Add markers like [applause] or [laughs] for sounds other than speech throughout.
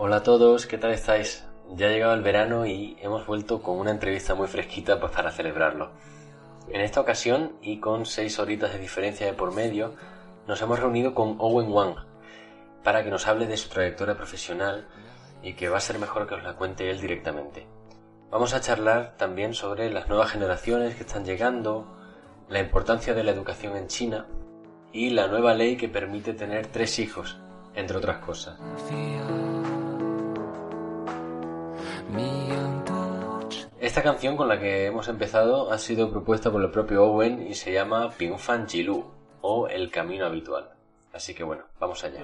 Hola a todos, ¿qué tal estáis? Ya ha llegado el verano y hemos vuelto con una entrevista muy fresquita pues, para celebrarlo. En esta ocasión, y con seis horitas de diferencia de por medio, nos hemos reunido con Owen Wang para que nos hable de su trayectoria profesional y que va a ser mejor que os la cuente él directamente. Vamos a charlar también sobre las nuevas generaciones que están llegando, la importancia de la educación en China y la nueva ley que permite tener tres hijos, entre otras cosas. Esta canción con la que hemos empezado ha sido propuesta por el propio Owen y se llama Fan Jilu o El Camino Habitual. Así que bueno, vamos allá.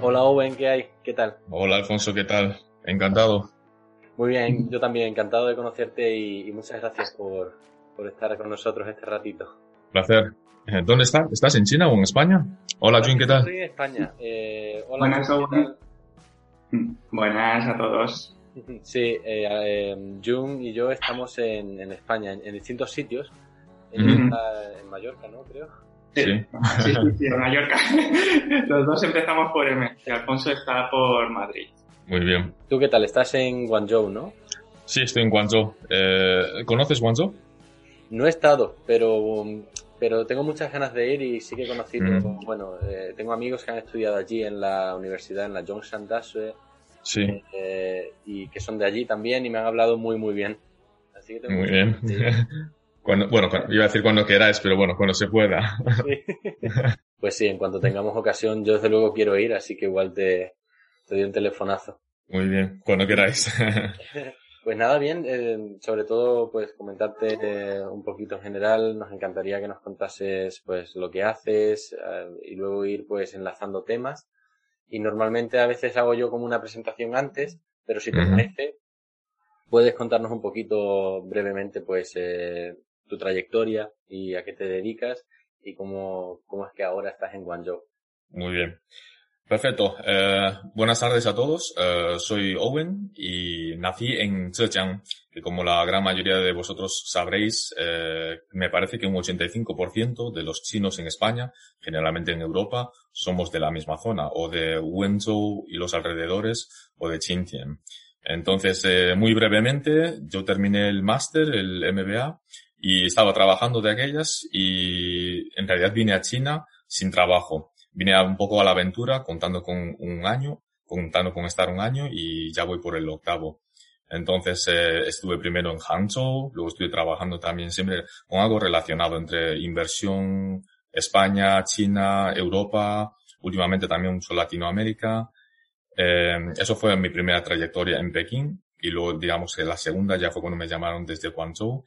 Hola Owen, ¿qué hay? ¿Qué tal? Hola Alfonso, ¿qué tal? Encantado. Muy bien, yo también, encantado de conocerte y, muchas gracias por, estar con nosotros este ratito. Placer. Eh, ¿Dónde estás? ¿Estás en China o en España? Hola, Jun, ¿qué tal? Estoy en España. Eh, hola, Buenas, Jun, [laughs] Buenas a todos. [laughs] Sí, eh, Jun y yo estamos en, España, en, distintos sitios. en Mallorca, ¿no? Creo. Sí, sí, sí, en Mallorca. [laughs] Los dos empezamos por M y Alfonso está por Madrid. Muy bien. ¿Tú qué tal? Estás en Guangzhou, ¿no? Sí, estoy en Guangzhou. Eh, ¿Conoces Guangzhou? No he estado, pero, pero tengo muchas ganas de ir y sí que he conocido, mm. bueno, eh, tengo amigos que han estudiado allí en la universidad, en la Zhongshan Dasue. Sí. Eh, y que son de allí también y me han hablado muy, muy bien. Así que muy bien. [laughs] Cuando, bueno, iba a decir cuando queráis, pero bueno, cuando se pueda. [laughs] Pues sí, en cuanto tengamos ocasión, yo desde luego quiero ir, así que igual te, te doy un telefonazo. Muy bien, cuando queráis. [laughs] Pues nada, bien, eh, sobre todo pues comentarte eh, un poquito en general, nos encantaría que nos contases pues lo que haces eh, y luego ir pues enlazando temas. Y normalmente a veces hago yo como una presentación antes, pero si te parece, puedes contarnos un poquito brevemente pues tu trayectoria y a qué te dedicas y cómo, cómo es que ahora estás en Guangzhou. Muy bien. Perfecto. Eh, buenas tardes a todos. Eh, soy Owen y nací en Zhejiang, que como la gran mayoría de vosotros sabréis, eh, me parece que un 85% de los chinos en España, generalmente en Europa, somos de la misma zona, o de Wenzhou y los alrededores, o de Xinjiang. Entonces, eh, muy brevemente, yo terminé el máster, el MBA, y estaba trabajando de aquellas y en realidad vine a China sin trabajo vine un poco a la aventura contando con un año, contando con estar un año y ya voy por el octavo. Entonces eh, estuve primero en Hangzhou, luego estuve trabajando también siempre con algo relacionado entre inversión España, China, Europa, últimamente también mucho Latinoamérica. Eh, eso fue mi primera trayectoria en Pekín y luego digamos que la segunda ya fue cuando me llamaron desde Guangzhou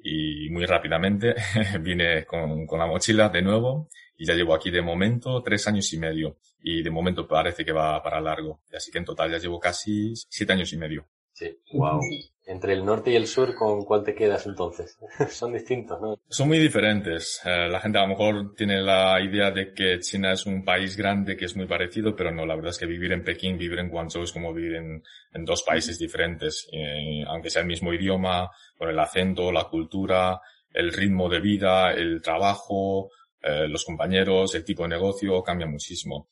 y muy rápidamente [laughs] vine con, con la mochila de nuevo y ya llevo aquí de momento tres años y medio y de momento parece que va para largo. Así que en total ya llevo casi siete años y medio. Sí, wow. Entre el norte y el sur, ¿con cuál te quedas entonces? [laughs] Son distintos, ¿no? Son muy diferentes. Eh, la gente a lo mejor tiene la idea de que China es un país grande que es muy parecido, pero no, la verdad es que vivir en Pekín, vivir en Guangzhou es como vivir en, en dos países diferentes. Eh, aunque sea el mismo idioma, con el acento, la cultura, el ritmo de vida, el trabajo, eh, los compañeros, el tipo de negocio cambia muchísimo.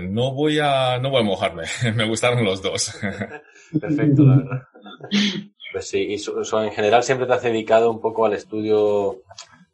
No voy a, no voy a mojarme. [laughs] Me gustaron los dos. [laughs] Perfecto, la verdad. Pues sí, y en general siempre te has dedicado un poco al estudio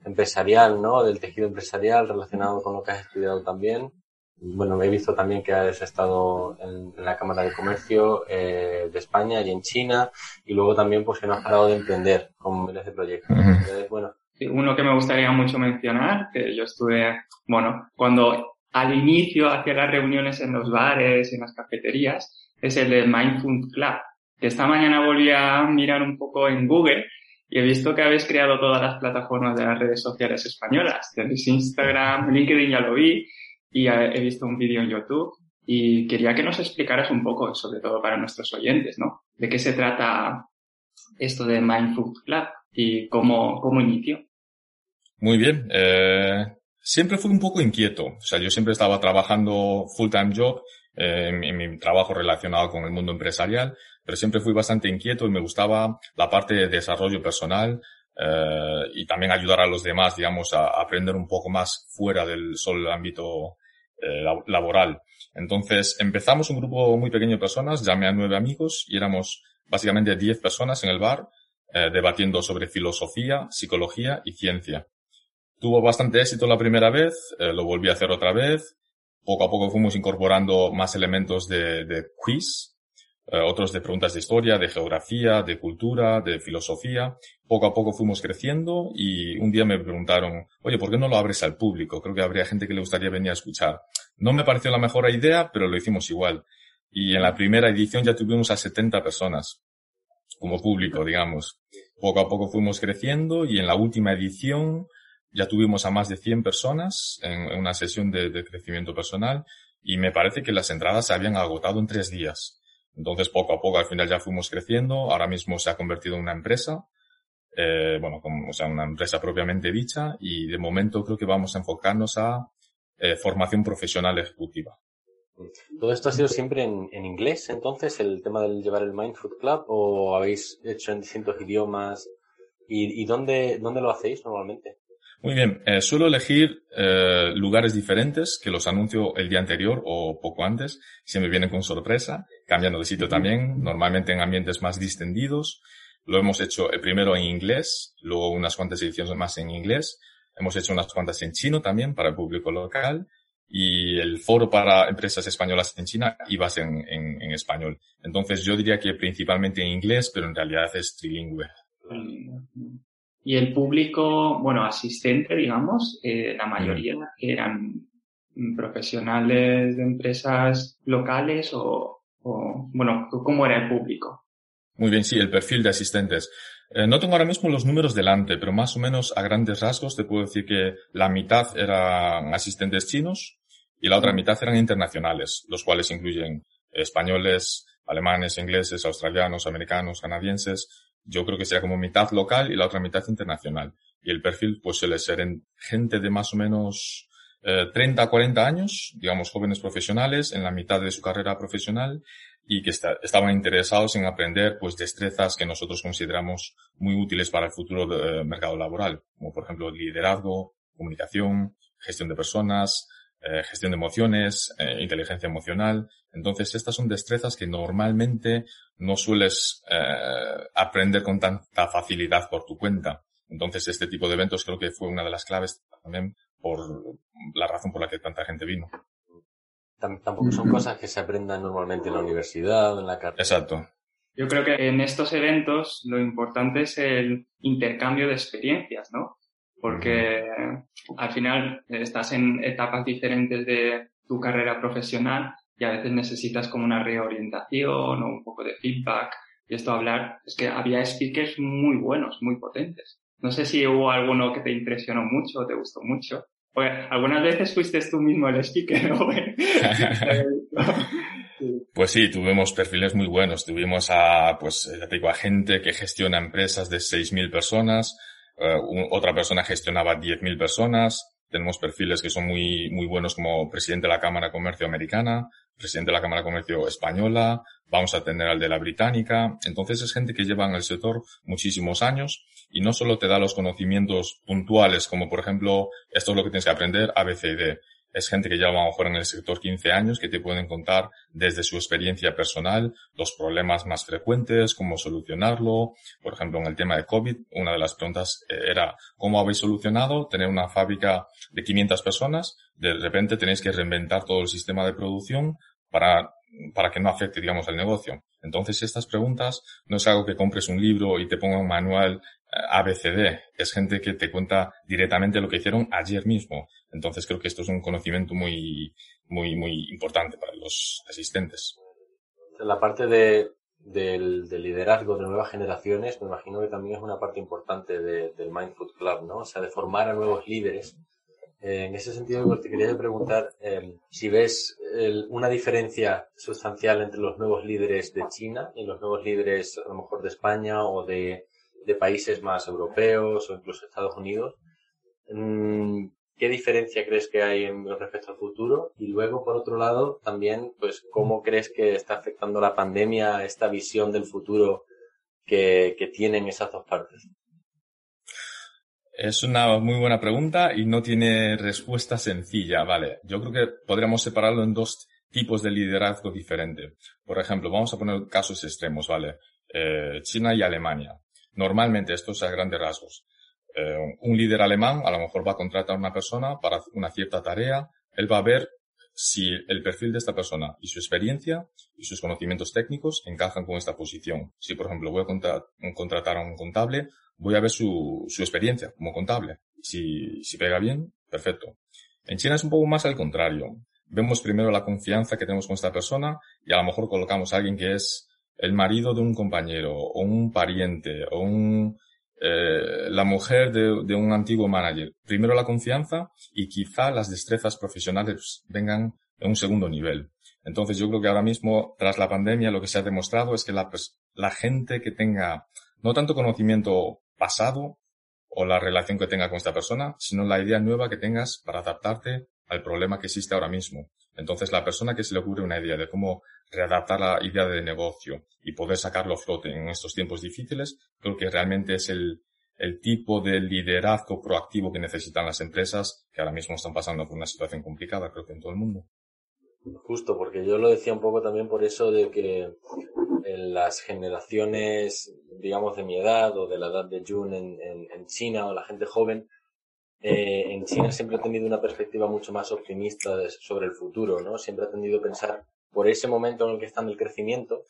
empresarial, ¿no? Del tejido empresarial relacionado con lo que has estudiado también. Bueno, he visto también que has estado en, la Cámara de Comercio eh, de España y en China y luego también pues que no has parado de emprender con miles de proyectos. Entonces, bueno, uno que me gustaría mucho mencionar, que yo estuve, bueno, cuando al inicio hacía las reuniones en los bares, en las cafeterías, es el de Mindful Club. Que esta mañana volví a mirar un poco en Google y he visto que habéis creado todas las plataformas de las redes sociales españolas. Tenéis Instagram, LinkedIn ya lo vi y he visto un vídeo en YouTube y quería que nos explicaras un poco, sobre todo para nuestros oyentes, ¿no? De qué se trata esto de Mindful Club y cómo, cómo inició. Muy bien. Eh, siempre fui un poco inquieto. O sea, yo siempre estaba trabajando full-time job eh, en, mi trabajo relacionado con el mundo empresarial, pero siempre fui bastante inquieto y me gustaba la parte de desarrollo personal eh, y también ayudar a los demás, digamos, a, aprender un poco más fuera del solo ámbito eh, laboral. Entonces empezamos un grupo muy pequeño de personas, llamé a nueve amigos y éramos básicamente diez personas en el bar eh, debatiendo sobre filosofía, psicología y ciencia. Tuvo bastante éxito la primera vez, eh, lo volví a hacer otra vez. Poco a poco fuimos incorporando más elementos de, de quiz, eh, otros de preguntas de historia, de geografía, de cultura, de filosofía. Poco a poco fuimos creciendo y un día me preguntaron, oye, ¿por qué no lo abres al público? Creo que habría gente que le gustaría venir a escuchar. No me pareció la mejor idea, pero lo hicimos igual. Y en la primera edición ya tuvimos a 70 personas como público, digamos. Poco a poco fuimos creciendo y en la última edición ya tuvimos a más de 100 personas en, una sesión de, crecimiento personal y me parece que las entradas se habían agotado en tres días. Entonces, poco a poco, al final ya fuimos creciendo. Ahora mismo se ha convertido en una empresa, eh, bueno, como, o sea, una empresa propiamente dicha y de momento creo que vamos a enfocarnos a eh, formación profesional ejecutiva. ¿Todo esto ha sido siempre en, en, inglés, entonces, el tema del llevar el Mindfood Club, o habéis hecho en distintos idiomas? ¿Y, y dónde, dónde lo hacéis normalmente? Muy bien, eh, suelo elegir eh, lugares diferentes que los anuncio el día anterior o poco antes. Siempre vienen con sorpresa, cambiando de sitio también, normalmente en ambientes más distendidos. Lo hemos hecho el primero en inglés, luego unas cuantas ediciones más en inglés. Hemos hecho unas cuantas en chino también para el público local y el foro para empresas españolas en China iba en, en, en español. Entonces yo diría que principalmente en inglés, pero en realidad es trilingüe. Y el público, bueno, asistente, digamos, eh, la mayoría eran profesionales de empresas locales o, o, bueno, ¿cómo era el público? Muy bien, sí, el perfil de asistentes. Eh, no tengo ahora mismo los números delante, pero más o menos a grandes rasgos te puedo decir que la mitad eran asistentes chinos y la otra mitad eran internacionales, los cuales incluyen españoles, alemanes, ingleses, australianos, americanos, canadienses, yo creo que sería como mitad local y la otra mitad internacional. Y el perfil pues suele ser en gente de más o menos eh, 30 a 40 años, digamos jóvenes profesionales en la mitad de su carrera profesional y que estaban interesados en aprender pues destrezas que nosotros consideramos muy útiles para el futuro del eh, mercado laboral, como por ejemplo liderazgo, comunicación, gestión de personas, eh, gestión de emociones, eh, inteligencia emocional. Entonces, estas son destrezas que normalmente no sueles eh, aprender con tanta facilidad por tu cuenta. Entonces, este tipo de eventos creo que fue una de las claves también por la razón por la que tanta gente vino. Tampoco son cosas que se aprendan normalmente en la universidad, en la carrera. Exacto. Yo creo que en estos eventos lo importante es el intercambio de experiencias, ¿no? Porque al final estás en etapas diferentes de tu carrera profesional y a veces necesitas como una reorientación o un poco de feedback. Y esto hablar, es que había speakers muy buenos, muy potentes. No sé si hubo alguno que te impresionó mucho o te gustó mucho. Oye, algunas veces fuiste tú mismo el speaker, [laughs] ¿no? [laughs] Pues sí, tuvimos perfiles muy buenos. Tuvimos a, pues, ya te digo, a gente que gestiona empresas de 6.000 personas, eh, otra persona gestionaba 10.000 personas. Tenemos perfiles que son muy, muy buenos como presidente de la Cámara de Comercio Americana, presidente de la Cámara de Comercio Española, vamos a tener al de la Británica. Entonces es gente que lleva en el sector muchísimos años y no solo te da los conocimientos puntuales, como por ejemplo, esto es lo que tienes que aprender, A, B, C y D es gente que lleva a lo mejor en el sector 15 años, que te pueden contar desde su experiencia personal los problemas más frecuentes, cómo solucionarlo. Por ejemplo, en el tema de COVID, una de las preguntas eh, era, ¿cómo habéis solucionado tener una fábrica de 500 personas? De repente tenéis que reinventar todo el sistema de producción para, para que no afecte, digamos, al negocio. Entonces, estas preguntas no es algo que compres un libro y te ponga un manual ABCD, es gente que te cuenta directamente lo que hicieron ayer mismo. Entonces creo que esto es un conocimiento muy, muy, muy importante para los asistentes. La parte de, del, liderazgo de nuevas generaciones, me imagino que también es una parte importante del Mindfood Club, ¿no? O sea, de formar a nuevos líderes. Eh, en ese sentido, te quería preguntar eh, si ves una diferencia sustancial entre los nuevos líderes de China y los nuevos líderes, a lo mejor, de España o de, de países más europeos o incluso Estados Unidos, mm, ¿qué diferencia crees que hay en respecto al futuro? Y luego, por otro lado, también, pues, ¿cómo crees que está afectando la pandemia esta visión del futuro que, que tienen esas dos partes? Es una muy buena pregunta y no tiene respuesta sencilla, vale. Yo creo que podríamos separarlo en dos tipos de liderazgo diferentes. Por ejemplo, vamos a poner casos extremos, ¿vale? Eh, China y Alemania. Normalmente, estos a grandes rasgos. Eh, un líder alemán a lo mejor va a contratar a una persona para una cierta tarea. Él va a ver si el perfil de esta persona y su experiencia y sus conocimientos técnicos encajan con esta posición. Si, por ejemplo, voy a contratar a un contable, voy a ver su, su experiencia como contable. Si, si pega bien, perfecto. En China es un poco más al contrario. Vemos primero la confianza que tenemos con esta persona y a lo mejor colocamos a alguien que es el marido de un compañero o un pariente o un, eh, la mujer de, de, un antiguo manager. Primero la confianza y quizá las destrezas profesionales vengan en un segundo nivel. Entonces yo creo que ahora mismo, tras la pandemia, lo que se ha demostrado es que la, la gente que tenga no tanto conocimiento pasado o la relación que tenga con esta persona, sino la idea nueva que tengas para adaptarte al problema que existe ahora mismo. Entonces, la persona que se le ocurre una idea de cómo readaptar la idea de negocio y poder sacarlo a flote en estos tiempos difíciles, creo que realmente es el, el tipo de liderazgo proactivo que necesitan las empresas que ahora mismo están pasando por una situación complicada, creo que en todo el mundo. Justo, porque yo lo decía un poco también por eso de que en las generaciones, digamos, de mi edad o de la edad de June en, en, en China o la gente joven, eh, en China siempre ha tenido una perspectiva mucho más optimista de, sobre el futuro, ¿no? Siempre ha tenido a pensar por ese momento en el que están el crecimiento,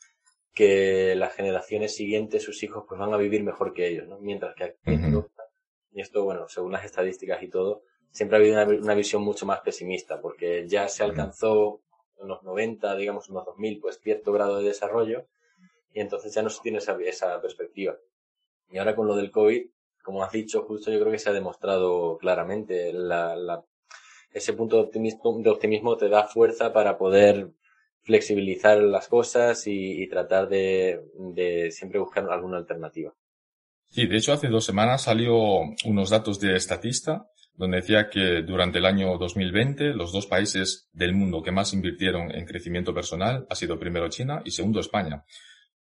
que las generaciones siguientes, sus hijos, pues van a vivir mejor que ellos, ¿no? Mientras que aquí y esto, bueno, según las estadísticas y todo, siempre ha habido una, una, visión mucho más pesimista, porque ya se alcanzó en los 90, digamos en los 2000, pues cierto grado de desarrollo, y entonces ya no se tiene esa, esa perspectiva. Y ahora con lo del COVID, como has dicho, justo yo creo que se ha demostrado claramente la, la, ese punto de optimismo, te da fuerza para poder flexibilizar las cosas y, y tratar de, de, siempre buscar alguna alternativa. Sí, de hecho hace dos semanas salió unos datos de Estatista donde decía que durante el año 2020 los dos países del mundo que más invirtieron en crecimiento personal ha sido primero China y segundo España.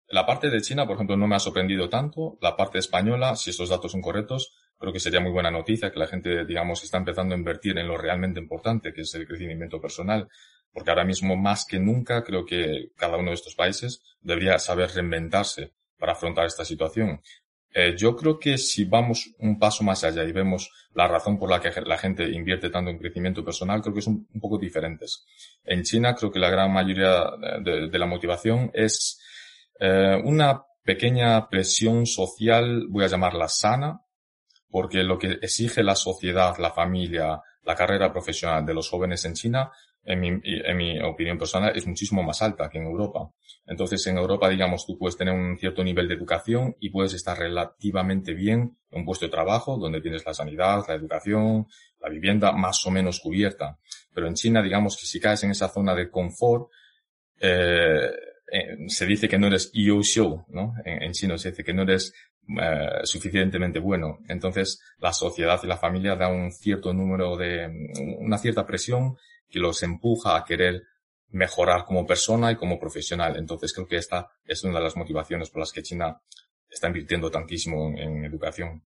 La parte de China, por ejemplo, no me ha sorprendido tanto. La parte española, si estos datos son correctos, creo que sería muy buena noticia que la gente, digamos, está empezando a invertir en lo realmente importante, que es el crecimiento personal. Porque ahora mismo, más que nunca, creo que cada uno de estos países debería saber reinventarse para afrontar esta situación. Eh, yo creo que si vamos un paso más allá y vemos la razón por la que la gente invierte tanto en crecimiento personal, creo que son un poco diferentes. En China creo que la gran mayoría de, de la motivación es eh, una pequeña presión social, voy a llamarla sana, porque lo que exige la sociedad, la familia, la carrera profesional de los jóvenes en China, en mi, en mi opinión personal, es muchísimo más alta que en Europa. Entonces, en Europa, digamos, tú puedes tener un cierto nivel de educación y puedes estar relativamente bien en un puesto de trabajo donde tienes la sanidad, la educación, la vivienda más o menos cubierta. Pero en China, digamos que si caes en esa zona de confort, eh, eh, se dice que no eres show, ¿no? En, chino se dice que no eres eh, suficientemente bueno. Entonces, la sociedad y la familia da un cierto número de, una cierta presión que los empuja a querer mejorar como persona y como profesional. Entonces, creo que esta es una de las motivaciones por las que China está invirtiendo tantísimo en, en educación.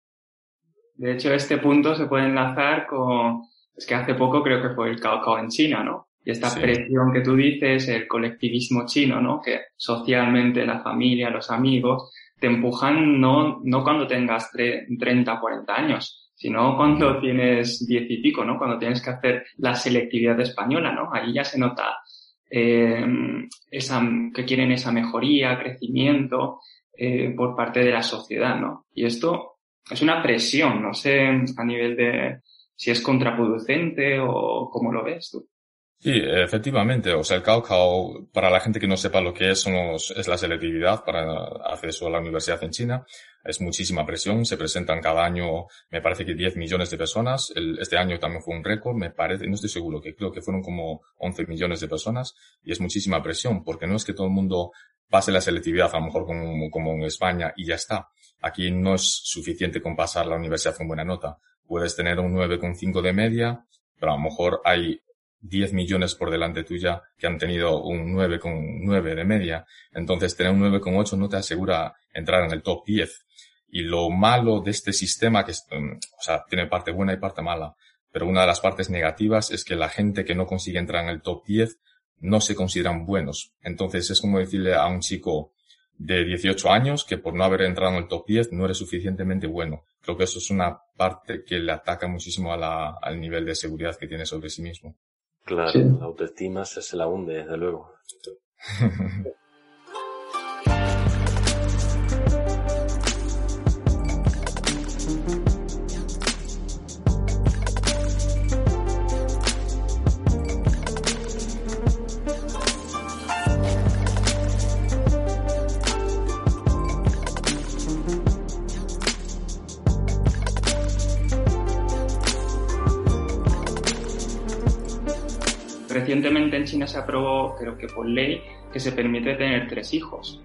De hecho, este punto se puede enlazar con, es que hace poco creo que fue el Cao en China, ¿no? Y esta sí. presión que tú dices, el colectivismo chino, ¿no? Que socialmente la familia, los amigos, te empujan no, no cuando tengas 30 o 40 años, sino cuando tienes 10 y pico, ¿no? Cuando tienes que hacer la selectividad española, ¿no? Ahí ya se nota eh, esa, que quieren esa mejoría, crecimiento eh, por parte de la sociedad, ¿no? Y esto es una presión, no sé a nivel de si es contraproducente o cómo lo ves tú. Sí, efectivamente. O sea, el Cao para la gente que no sepa lo que es, es la selectividad para acceso a la universidad en China. Es muchísima presión. Se presentan cada año, me parece que 10 millones de personas. El, este año también fue un récord, me parece, no estoy seguro, que creo que fueron como 11 millones de personas. Y es muchísima presión, porque no es que todo el mundo pase la selectividad, a lo mejor como, como en España, y ya está. Aquí no es suficiente con pasar la universidad con buena nota puedes tener un 9,5 de media, pero a lo mejor hay 10 millones por delante tuya que han tenido un 9,9 de media. Entonces, tener un 9,8 no te asegura entrar en el top 10. Y lo malo de este sistema, que mm, o sea, tiene parte buena y parte mala, pero una de las partes negativas es que la gente que no consigue entrar en el top 10 no se consideran buenos. Entonces, es como decirle a un chico de 18 años que por no haber entrado en el top 10 no eres suficientemente bueno. Creo que eso es una parte que le ataca muchísimo a la, al nivel de seguridad que tiene sobre sí mismo. Claro, la autoestima se, la hunde, desde luego. [laughs] recientemente en China se aprobó, creo que por ley, que se permite tener tres hijos.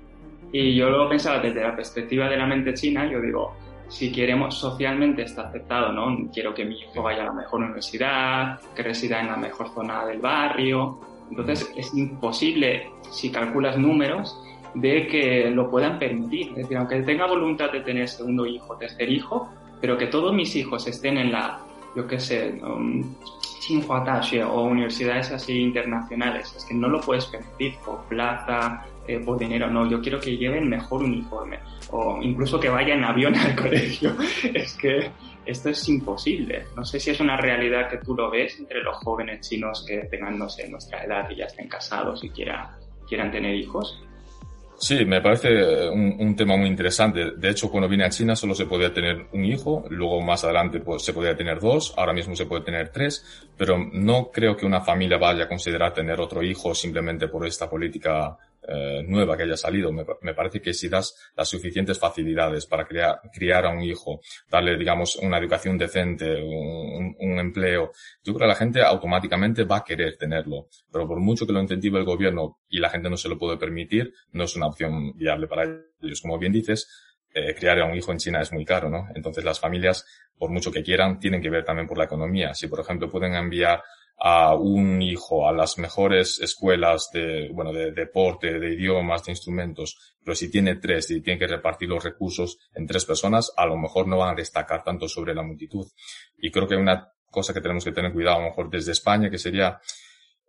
Y yo lo pensaba desde la perspectiva de la mente china, yo digo, si queremos socialmente está aceptado, ¿no? Quiero que mi hijo vaya a la mejor universidad, que resida en la mejor zona del barrio. Entonces es imposible, si calculas números, de que lo puedan permitir. Es decir, aunque tenga voluntad de tener segundo hijo, tercer hijo, pero que todos mis hijos estén en la, yo qué sé, um, o universidades así internacionales. Es que no lo puedes permitir por plata, eh, por dinero. No, yo quiero que lleven mejor uniforme o incluso que vayan en avión [laughs] al colegio. es que esto es imposible. No sé si es una realidad que tú lo ves entre los jóvenes chinos que tengan, no sé, nuestra edad y ya estén casados y quieran, quieran tener hijos. Sí, me parece un, tema muy interesante. De hecho, cuando vine a China solo se podía tener un hijo, luego más adelante pues, se podía tener dos, ahora mismo se puede tener tres, pero no creo que una familia vaya a considerar tener otro hijo simplemente por esta política eh, nueva que haya salido. Me, parece que si das las suficientes facilidades para criar, criar a un hijo, darle, digamos, una educación decente, un, empleo, yo creo que la gente automáticamente va a querer tenerlo. Pero por mucho que lo incentive el gobierno y la gente no se lo puede permitir, no es una opción viable para ellos. Como bien dices, eh, criar a un hijo en China es muy caro, ¿no? Entonces las familias, por mucho que quieran, tienen que ver también por la economía. Si, por ejemplo, pueden enviar a un hijo a las mejores escuelas de, bueno, de deporte, de idiomas, de instrumentos, pero si tiene tres y tiene que repartir los recursos en tres personas, a lo mejor no van a destacar tanto sobre la multitud. Y creo que una cosa que tenemos que tener cuidado, a lo mejor desde España, que sería,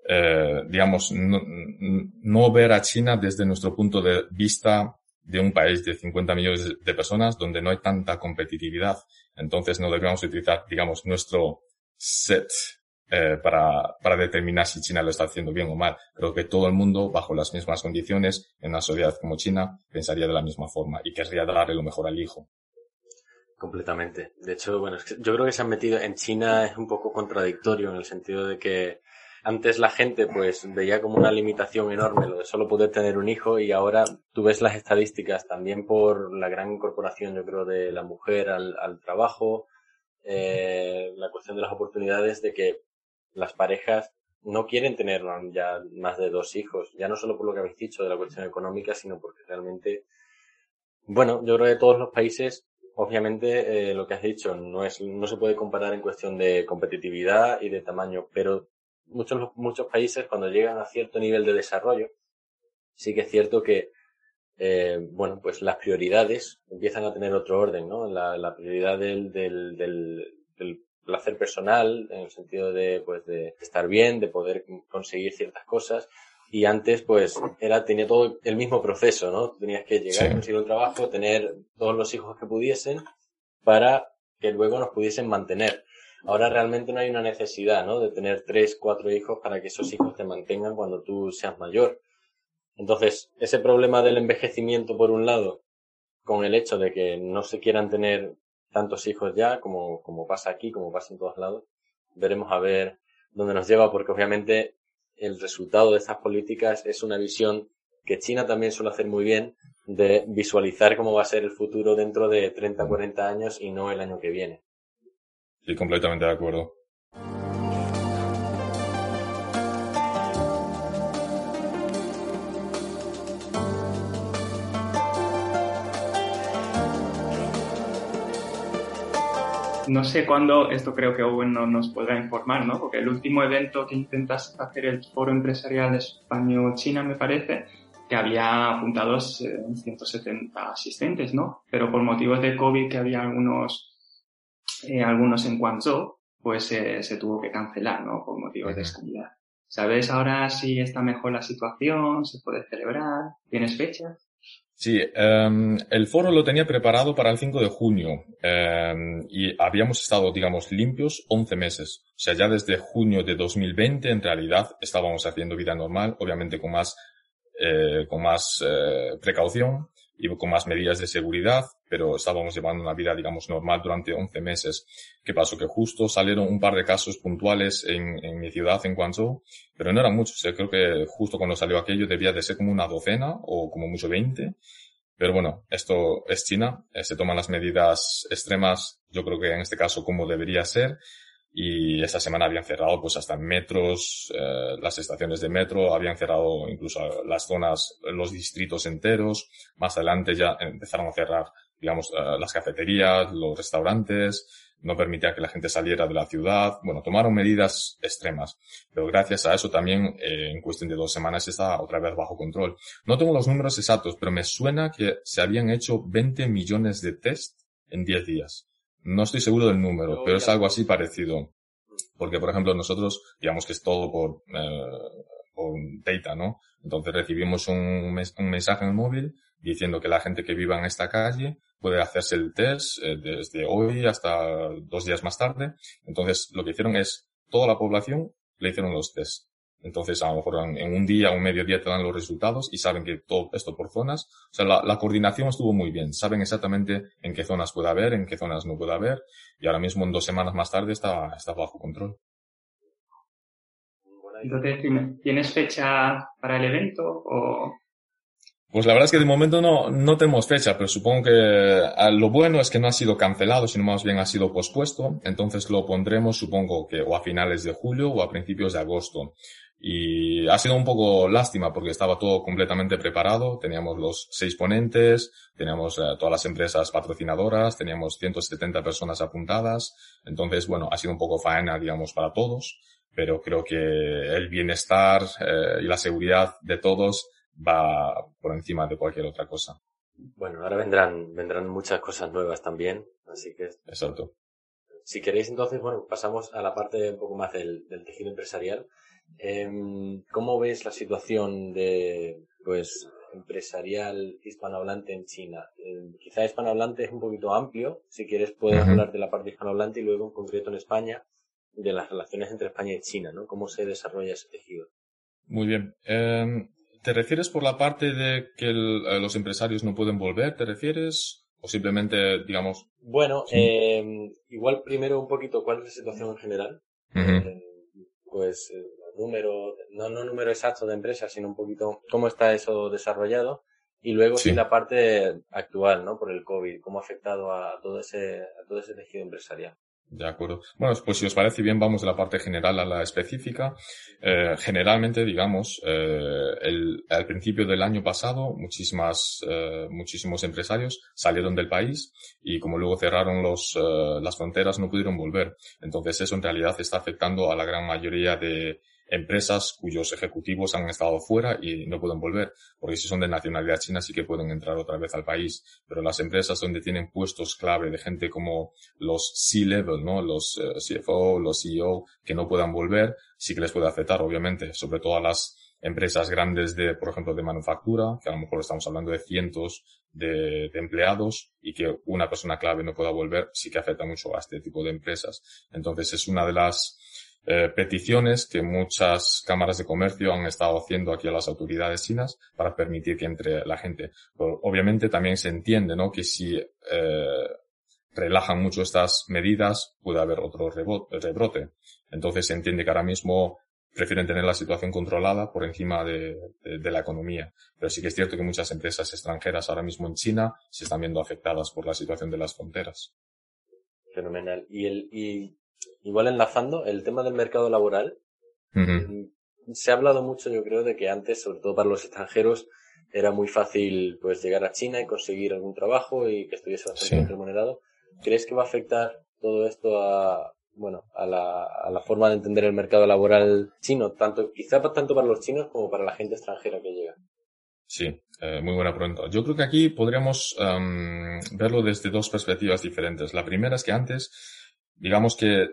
eh, digamos, no, no ver a China desde nuestro punto de vista de un país de 50 millones de personas donde no hay tanta competitividad. Entonces no deberíamos utilizar, digamos, nuestro set eh, para, para determinar si China lo está haciendo bien o mal. Creo que todo el mundo, bajo las mismas condiciones, en una sociedad como China, pensaría de la misma forma y querría darle lo mejor al hijo. Completamente. De hecho, bueno, yo creo que se han metido en China es un poco contradictorio en el sentido de que antes la gente pues veía como una limitación enorme lo de solo poder tener un hijo y ahora tú ves las estadísticas también por la gran incorporación yo creo de la mujer al, al trabajo, eh, la cuestión de las oportunidades de que las parejas no quieren tener ya más de dos hijos, ya no solo por lo que habéis dicho de la cuestión económica, sino porque realmente, bueno, yo creo que todos los países, obviamente, eh, lo que has dicho, no es, no se puede comparar en cuestión de competitividad y de tamaño, pero muchos, muchos países cuando llegan a cierto nivel de desarrollo, sí que es cierto que, eh, bueno, pues las prioridades empiezan a tener otro orden, ¿no? La, la prioridad del, del, del, del placer personal, en el sentido de, pues, de estar bien, de poder conseguir ciertas cosas. Y antes, pues, era, tenía todo el mismo proceso, ¿no? Tenías que llegar, a conseguir un trabajo, tener todos los hijos que pudiesen para que luego nos pudiesen mantener. Ahora realmente no hay una necesidad, ¿no? De tener tres, cuatro hijos para que esos hijos te mantengan cuando tú seas mayor. Entonces, ese problema del envejecimiento, por un lado, con el hecho de que no se quieran tener tantos hijos ya, como, como pasa aquí, como pasa en todos lados. Veremos a ver dónde nos lleva, porque obviamente el resultado de estas políticas es una visión que China también suele hacer muy bien de visualizar cómo va a ser el futuro dentro de 30, 40 años y no el año que viene. Sí, completamente de acuerdo. No sé cuándo, esto creo que Owen no nos podrá informar, ¿no? Porque el último evento que intentas hacer el Foro Empresarial Español-China, me parece, que había apuntados 170 eh, asistentes, ¿no? Pero por motivos de COVID, que había algunos, eh, algunos en Guangzhou, pues eh, se tuvo que cancelar, ¿no? Por motivos de seguridad. ¿Sabes ahora si está mejor la situación? ¿Se puede celebrar? ¿Tienes fechas? Sí, em, el foro lo tenía preparado para el 5 de junio em, y habíamos estado, digamos, limpios 11 meses. O sea, ya desde junio de 2020 en realidad estábamos haciendo vida normal, obviamente con más, eh, con más eh, precaución y con más medidas de seguridad, pero estábamos llevando una vida, digamos, normal durante 11 meses. ¿Qué pasó? Que justo salieron un par de casos puntuales en, en mi ciudad, en Guangzhou, pero no eran muchos. Creo que justo cuando salió aquello debía de ser como una docena o como mucho 20. Pero bueno, esto es China, eh, se toman las medidas extremas, yo creo que en este caso como debería ser, y esta semana habían cerrado pues hasta metros, eh, las estaciones de metro, habían cerrado incluso las zonas, los distritos enteros, más adelante ya empezaron a cerrar, digamos, eh, las cafeterías, los restaurantes, no permitía que la gente saliera de la ciudad, bueno, tomaron medidas extremas, pero gracias a eso también eh, en cuestión de dos semanas está otra vez bajo control. No tengo los números exactos, pero me suena que se habían hecho 20 millones de test en 10 días. No estoy seguro del número, pero es algo así parecido. Porque, por ejemplo, nosotros, digamos que es todo por, eh, por data, ¿no? Entonces recibimos un, un, mensaje en el móvil diciendo que la gente que viva en esta calle puede hacerse el test eh, desde hoy hasta dos días más tarde. Entonces, lo que hicieron es, toda la población le hicieron los tests. Entonces, a lo mejor en, un día o un mediodía te dan los resultados y saben que todo esto por zonas. O sea, la, coordinación estuvo muy bien. Saben exactamente en qué zonas puede haber, en qué zonas no puede haber. Y ahora mismo, en dos semanas más tarde, está, está bajo control. Entonces, ¿tienes fecha para el evento o pues la verdad es que de momento no, no tenemos fecha, pero supongo que ah, lo bueno es que no ha sido cancelado, sino más bien ha sido pospuesto. Entonces lo pondremos, supongo que o a finales de julio o a principios de agosto. Y ha sido un poco lástima porque estaba todo completamente preparado. Teníamos los seis ponentes, teníamos eh, todas las empresas patrocinadoras, teníamos 170 personas apuntadas. Entonces, bueno, ha sido un poco faena, digamos, para todos. Pero creo que el bienestar eh, y la seguridad de todos va por encima de cualquier otra cosa. Bueno, ahora vendrán, vendrán muchas cosas nuevas también, así que. Exacto. Si queréis entonces, bueno, pasamos a la parte un poco más del, tejido empresarial. Eh, ¿Cómo ves la situación de, pues, empresarial hispanohablante en China? Eh, quizá hispanohablante es un poquito amplio. Si quieres, puedes hablar de la parte hispanohablante y luego en concreto en España, de las relaciones entre España y China, ¿no? ¿Cómo se desarrolla ese tejido? Muy bien. Eh, ¿Te refieres por la parte de que eh, los empresarios no pueden volver? ¿Te refieres? ¿O simplemente, digamos? Bueno, eh, igual primero un poquito cuál es la situación en general. Eh, pues número, no, no número exacto de empresas, sino un poquito cómo está eso desarrollado. Y luego sí. la parte actual, ¿no? Por el COVID, cómo ha afectado a todo ese, a todo ese tejido empresarial. De acuerdo. Bueno, pues si os parece bien, vamos de la parte general a la específica. Eh, generalmente, digamos, eh, el, al principio del año pasado, muchísimas, eh, muchísimos empresarios salieron del país y como luego cerraron los, eh, las fronteras, no pudieron volver. Entonces, eso en realidad está afectando a la gran mayoría de, empresas cuyos ejecutivos han estado fuera y no pueden volver, porque si son de nacionalidad china sí que pueden entrar otra vez al país, pero las empresas donde tienen puestos clave de gente como los C-level, ¿no? Los eh, CFO, los CEO, que no puedan volver, sí que les puede afectar, obviamente, sobre todo a las empresas grandes de, por ejemplo, de manufactura, que a lo mejor estamos hablando de cientos de, de, empleados y que una persona clave no pueda volver, sí que afecta mucho a este tipo de empresas. Entonces es una de las eh, peticiones que muchas cámaras de comercio han estado haciendo aquí a las autoridades chinas para permitir que entre la gente. obviamente también se entiende, ¿no? Que si eh, relajan mucho estas medidas puede haber otro rebrote. Entonces se entiende que ahora mismo prefieren tener la situación controlada por encima de, de, la economía. Pero sí que es cierto que muchas empresas extranjeras ahora mismo en China se están viendo afectadas por la situación de las fronteras. Fenomenal. Y el, y igual enlazando, el tema del mercado laboral. Mm, se ha hablado mucho, yo creo, de que antes, sobre todo para los extranjeros, era muy fácil pues llegar a China y conseguir algún trabajo y que estuviese bastante remunerado. ¿Crees que va a afectar todo esto a, bueno, a la, a la forma de entender el mercado laboral chino, tanto, quizá tanto para los chinos como para la gente extranjera que llega. Sí, eh, muy buena pregunta. Yo creo que aquí podríamos em, verlo desde dos perspectivas diferentes. La primera es que antes, digamos que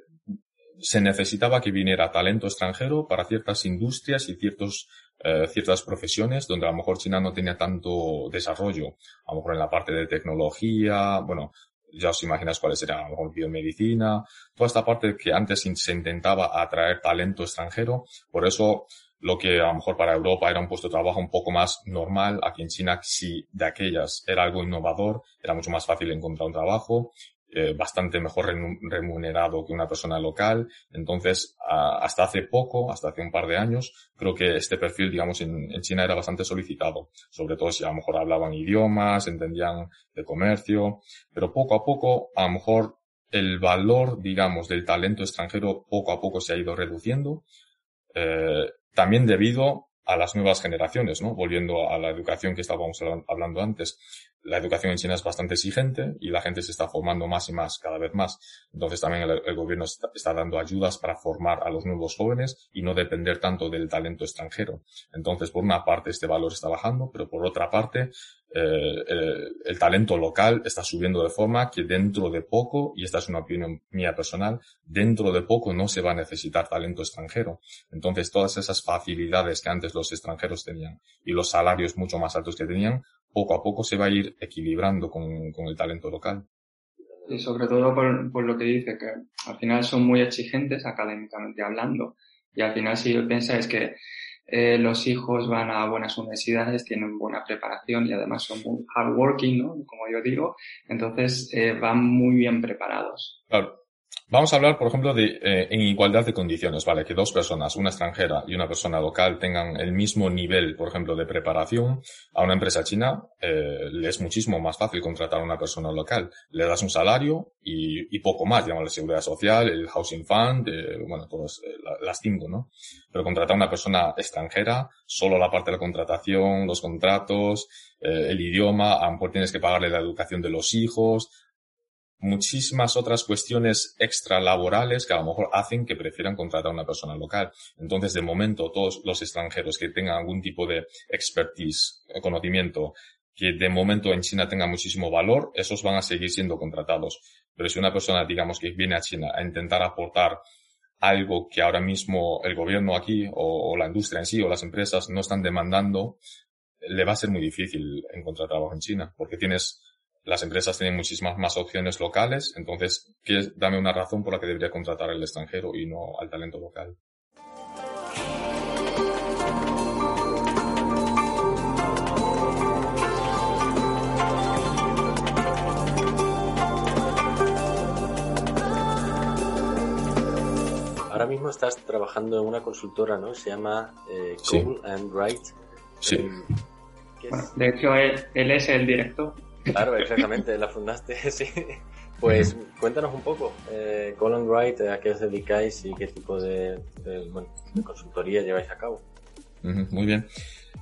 se necesitaba que viniera talento extranjero para ciertas industrias y ciertos, eh, ciertas profesiones donde a lo mejor China no tenía tanto desarrollo. A lo mejor en la parte de tecnología, bueno, ya os imagináis cuáles era a lo mejor biomedicina, toda esta parte que antes se intentaba atraer talento extranjero. Por eso lo que a lo mejor para Europa era un puesto de trabajo un poco más normal, aquí en China si de aquellas era algo innovador, era mucho más fácil encontrar un trabajo, eh, bastante mejor remunerado que una persona local. Entonces, hasta hace poco, hasta hace un par de años, creo que este perfil, digamos, en, China era bastante solicitado, sobre todo si a lo mejor hablaban idiomas, entendían de comercio, pero poco a poco, a lo mejor el valor, digamos, del talento extranjero poco a poco se ha ido reduciendo. Eh, también debido a las nuevas generaciones, ¿no? Volviendo a la educación que estábamos hablando antes. La educación en China es bastante exigente y la gente se está formando más y más, cada vez más. Entonces también el, gobierno está, dando ayudas para formar a los nuevos jóvenes y no depender tanto del talento extranjero. Entonces, por una parte, este valor está bajando, pero por otra parte, eh, el, talento local está subiendo de forma que dentro de poco, y esta es una opinión mía personal, dentro de poco no se va a necesitar talento extranjero. Entonces todas esas facilidades que antes los extranjeros tenían y los salarios mucho más altos que tenían, poco a poco se va a ir equilibrando con, el talento local. Y sobre todo por, por lo que dice, que al final son muy exigentes académicamente hablando. Y al final si pensáis que eh, los hijos van a buenas universidades, tienen buena preparación y además son muy hardworking, ¿no? Como yo digo, entonces eh, van muy bien preparados. Claro. Vamos a hablar, por ejemplo, de eh, en igualdad de condiciones, ¿vale? Que dos personas, una extranjera y una persona local, tengan el mismo nivel, por ejemplo, de preparación. A una empresa china eh, le es muchísimo más fácil contratar a una persona local. Le das un salario y, y poco más, la seguridad social, el housing fund, eh, bueno, todas eh, las cinco, ¿no? Pero contratar a una persona extranjera, solo la parte de la contratación, los contratos, eh, el idioma, a lo mejor tienes que pagarle la educación de los hijos, muchísimas otras cuestiones extralaborales que a lo mejor hacen que prefieran contratar a una persona local. Entonces, de momento, todos los extranjeros que tengan algún tipo de expertise, conocimiento, que de momento en China tenga muchísimo valor, esos van a seguir siendo contratados. Pero si una persona, digamos, que viene a China a intentar aportar algo que ahora mismo el gobierno aquí o, o la industria en sí o las empresas no están demandando, le va a ser muy difícil encontrar trabajo en China, porque tienes las empresas tienen muchísimas más opciones locales, entonces, dame una razón por la que debería contratar al extranjero y no al talento local. Ahora mismo estás trabajando en una consultora, ¿no? Se llama eh, and Write. Sí. Eh, de hecho, él es el director Claro, exactamente, la fundaste, [laughs] sí. Pues cuéntanos un poco, eh, Colin Wright, a qué os dedicáis y qué tipo de, consultoría lleváis a cabo. muy bien.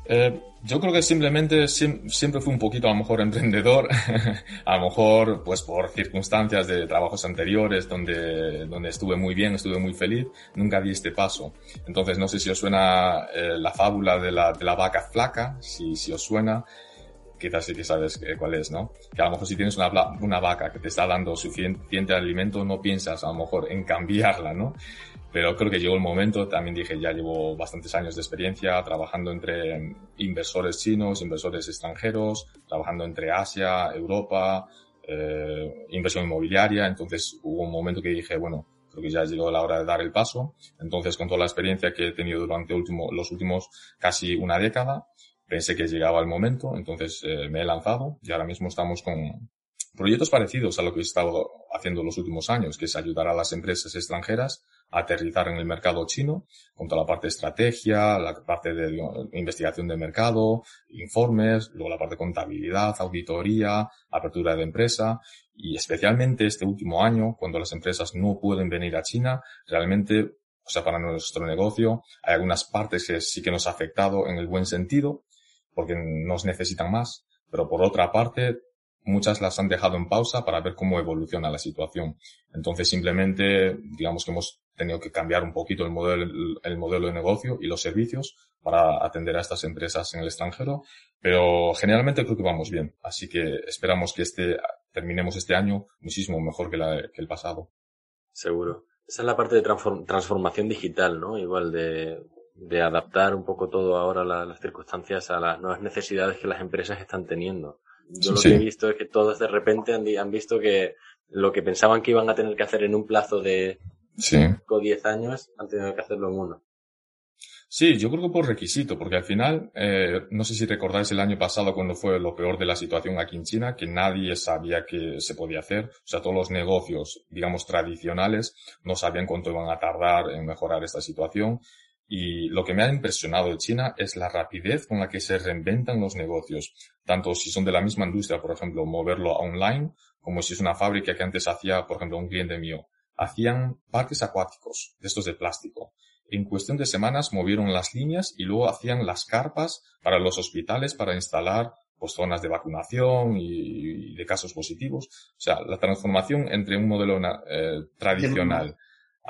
Eh, yo creo que simplemente siempre fui un poquito a lo mejor emprendedor, [laughs] a lo mejor pues por circunstancias de trabajos anteriores donde, donde estuve muy bien, estuve muy feliz, nunca di este paso. Entonces no sé si os suena eh, la fábula de la, de la vaca flaca, si, si os suena quizás sí que sabes cuál es, ¿no? Que a lo mejor si tienes una, una vaca que te está dando suficiente alimento, no piensas a lo mejor en cambiarla, ¿no? Pero creo que llegó el momento, también dije, ya llevo bastantes años de experiencia trabajando entre inversores chinos, inversores extranjeros, trabajando entre Asia, Europa, eh, inversión inmobiliaria, entonces hubo un momento que dije, bueno, creo que ya llegó la hora de dar el paso. Entonces, con toda la experiencia que he tenido durante último, los últimos casi una década, pensé que llegaba el momento, entonces eh, me he lanzado y ahora mismo estamos con proyectos parecidos a lo que he estado haciendo los últimos años, que es ayudar a las empresas extranjeras a aterrizar en el mercado chino, con toda la parte de estrategia, la parte de investigación de mercado, informes, luego la parte de contabilidad, auditoría, apertura de empresa. Y especialmente este último año, cuando las empresas no pueden venir a China, realmente o sea, para nuestro negocio hay algunas partes que sí que nos ha afectado en el buen sentido, porque nos necesitan más, pero por otra parte, muchas las han dejado en pausa para ver cómo evoluciona la situación. Entonces simplemente, digamos que hemos tenido que cambiar un poquito el modelo, el modelo de negocio y los servicios para atender a estas empresas en el extranjero, pero generalmente creo que vamos bien. Así que esperamos que este, terminemos este año muchísimo mejor que, que el pasado. Seguro. Esa es la parte de transformación digital, ¿no? Igual de, de adaptar un poco todo ahora las circunstancias a las nuevas necesidades que las empresas están teniendo. Yo lo que he visto es que todos de repente han, han, visto que lo que pensaban que iban a tener que hacer en un plazo de 5 o 10 años, han tenido que hacerlo en uno. Sí, yo creo que por requisito, porque al final, eh, no sé si recordáis el año pasado cuando fue lo peor de la situación aquí en China, que nadie sabía que se podía hacer. O sea, todos los negocios, digamos, tradicionales no sabían cuánto iban a tardar en mejorar esta situación. Y lo que me ha impresionado de China es la rapidez con la que se reinventan los negocios, tanto si son de la misma industria, por ejemplo, moverlo a online, como si es una fábrica que antes hacía, por ejemplo, un cliente mío. Hacían parques acuáticos, de estos de plástico. En cuestión de semanas movieron las líneas y luego hacían las carpas para los hospitales para instalar pues, zonas de vacunación y, de casos positivos. O sea, la transformación entre un modelo eh, tradicional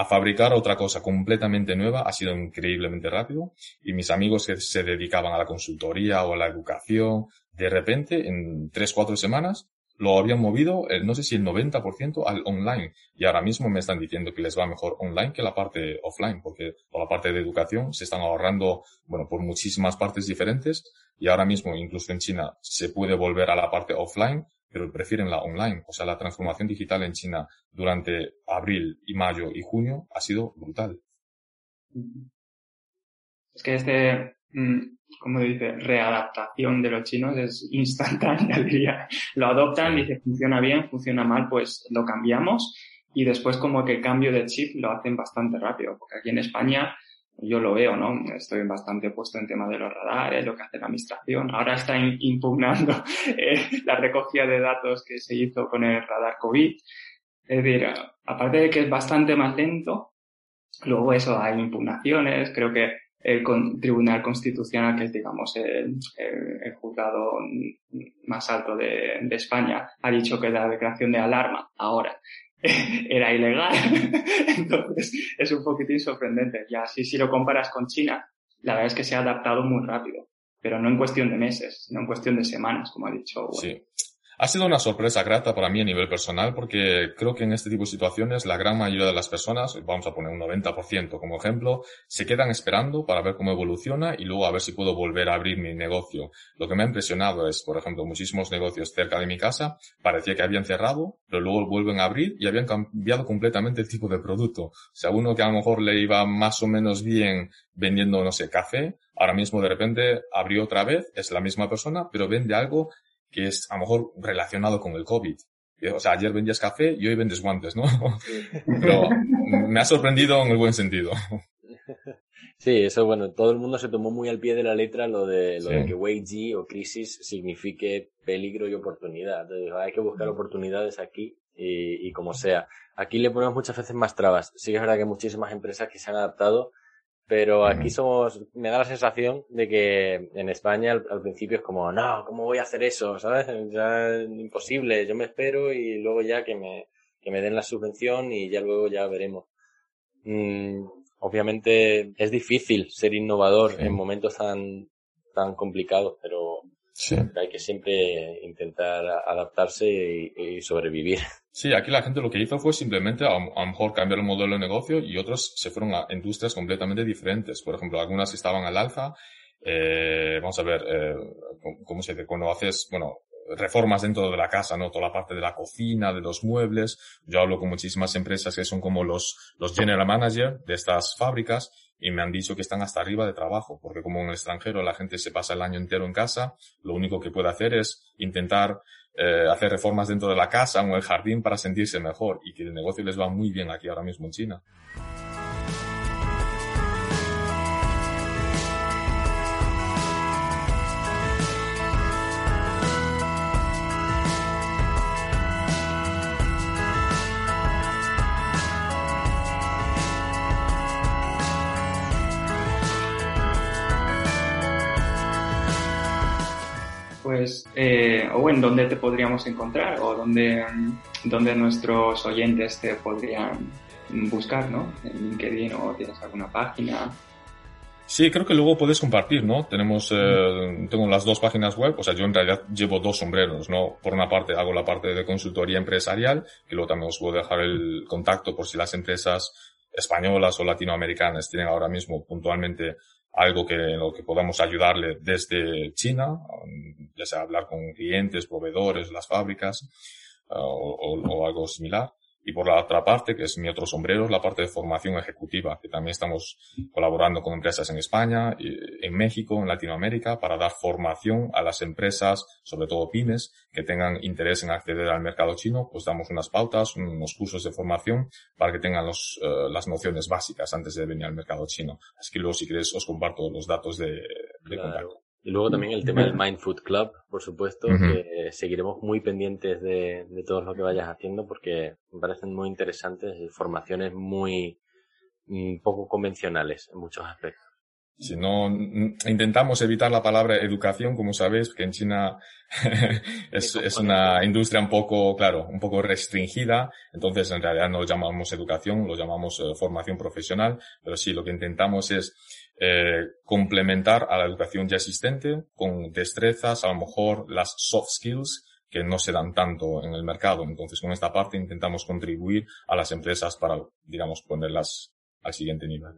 a fabricar otra cosa completamente nueva ha sido increíblemente rápido y mis amigos que se dedicaban a la consultoría o a la educación, de repente en tres, cuatro semanas lo habían movido, eh, no sé si el 90% al online. Y ahora mismo me están diciendo que les va mejor online que la parte offline, porque por la parte de educación se están ahorrando, bueno, por muchísimas partes diferentes. Y ahora mismo, incluso en China, se puede volver a la parte offline, pero prefieren la online. O sea, la transformación digital en China durante abril y mayo y junio ha sido brutal. Es que este, mm, como dice, readaptación de los chinos es instantánea, [laughs] diría. Lo adoptan, dice, funciona bien, funciona mal, pues lo cambiamos. Y después como que el cambio de chip lo hacen bastante rápido, porque aquí en España yo lo veo, ¿no? Estoy bastante puesto en tema de los radares, lo que hace la administración. Ahora está impugnando [laughs] eh, la recogida de datos que se hizo con el radar COVID. Es decir, aparte de que es bastante más lento, luego eso, hay impugnaciones, creo que el Tribunal Constitucional, que es, digamos, el, el, juzgado más alto de, de, España, ha dicho que la declaración de alarma ahora [laughs] era ilegal. [laughs] Entonces, es un poquitín sorprendente. Ya, si, si lo comparas con China, la verdad es que se ha adaptado muy rápido, pero no en cuestión de meses, sino en cuestión de semanas, como ha dicho. Sí. Ha sido una sorpresa grata para mí a nivel personal porque creo que en este tipo de situaciones la gran mayoría de las personas, vamos a poner un 90% como ejemplo, se quedan esperando para ver cómo evoluciona y luego a ver si puedo volver a abrir mi negocio. Lo que me ha impresionado es, por ejemplo, muchísimos negocios cerca de mi casa parecía que habían cerrado, pero luego vuelven a abrir y habían cambiado completamente el tipo de producto. O sea, uno que a lo mejor le iba más o menos bien vendiendo, no sé, café, ahora mismo de repente abrió otra vez, es la misma persona, pero vende algo que es a lo mejor relacionado con el COVID. O sea, ayer vendías café y hoy vendes guantes, ¿no? Pero me ha sorprendido en el buen sentido. Sí, eso bueno, todo el mundo se tomó muy al pie de la letra lo de, lo de que Wei o crisis signifique peligro y oportunidad. Entonces, hay que buscar oportunidades aquí y, y como sea. Aquí le ponemos muchas veces más trabas. Sí que es verdad que hay muchísimas empresas que se han adaptado pero aquí somos, me da la sensación de que en España al, principio es como, no, ¿cómo voy a hacer eso? ¿Sabes? Ya es imposible, yo me espero y luego ya que me, que me den la subvención y ya luego ya veremos. Mm, obviamente es difícil ser innovador en momentos tan, tan complicados, pero hay que siempre intentar adaptarse y sobrevivir. [laughs] Sí, aquí la gente lo que hizo fue simplemente a, lo mejor cambiar el modelo de negocio y otros se fueron a industrias completamente diferentes. Por ejemplo, algunas estaban al alza. Eh, vamos a ver, eh, ¿cómo se dice? Cuando haces, bueno, reformas dentro de la casa, ¿no? Toda la parte de la cocina, de los muebles. Yo hablo con muchísimas empresas que son como los, los general manager de estas fábricas y me han dicho que están hasta arriba de trabajo, porque como en el extranjero la gente se pasa el año entero en casa, lo único que puede hacer es intentar eh, hacer reformas dentro de la casa o el jardín para sentirse mejor y que el negocio les va muy bien aquí ahora mismo en China. Pues, eh, o en dónde te podríamos encontrar o dónde, dónde nuestros oyentes te podrían buscar, ¿no? En LinkedIn o tienes alguna página. Sí, creo que luego puedes compartir, ¿no? Tenemos, eh, tengo las dos páginas web, o sea, yo en realidad llevo dos sombreros, ¿no? Por una parte hago la parte de consultoría empresarial, y luego también os puedo dejar el contacto por si las empresas españolas o latinoamericanas tienen ahora mismo puntualmente algo que, lo que podamos ayudarle desde China, ya sea hablar con clientes, proveedores, las fábricas, eh, o algo similar. Y por la otra parte, que es mi otro sombrero, la parte de formación ejecutiva, que también estamos colaborando con empresas en España, en México, en Latinoamérica, para dar formación a las empresas, sobre todo pymes, que tengan interés en acceder al mercado chino, pues damos unas pautas, unos cursos de formación para que tengan los, eh, las nociones básicas antes de venir al mercado chino. Así que luego, si queréis, os comparto los datos de, de contacto. Y luego también el tema del Mind Food Club, por supuesto, que seguiremos muy pendientes de, de, todo lo que vayas haciendo porque me parecen muy interesantes y formaciones muy mm, poco convencionales en muchos aspectos. Si no, intentamos evitar la palabra educación, como sabéis, que en China [laughs] es, es, una industria un poco, claro, un poco restringida. Entonces, en realidad no lo llamamos educación, lo llamamos eh, formación profesional. Pero sí, lo que intentamos es eh, complementar a la educación ya existente con destrezas, a lo mejor las soft skills que no se dan tanto en el mercado. Entonces, con esta parte intentamos contribuir a las empresas para, digamos, ponerlas al siguiente nivel.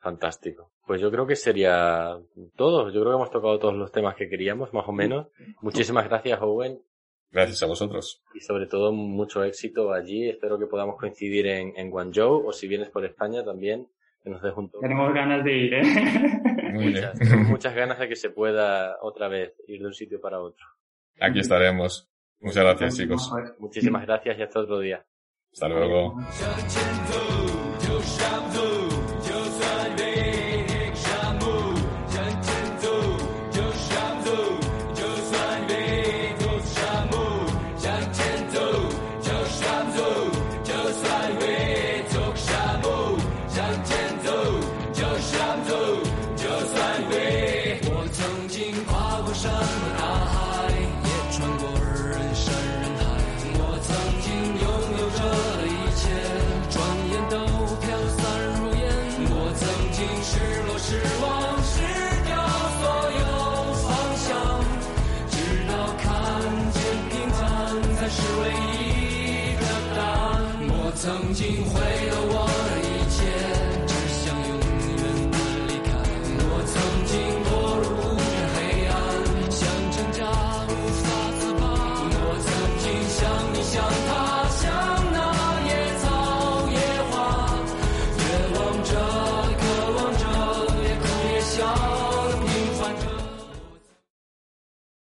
Fantástico. Pues yo creo que sería todo. Yo creo que hemos tocado todos los temas que queríamos, más o menos. Muchísimas gracias, Owen. Gracias a vosotros. Y sobre todo, mucho éxito allí. Espero que podamos coincidir en, en Guangzhou o si vienes por España también que nos Tenemos ganas de ir, ¿eh? muchas, muchas ganas de que se pueda otra vez ir de un sitio para otro. Aquí estaremos. Muchas gracias, chicos. Muchísimas gracias y hasta otro día. Hasta luego.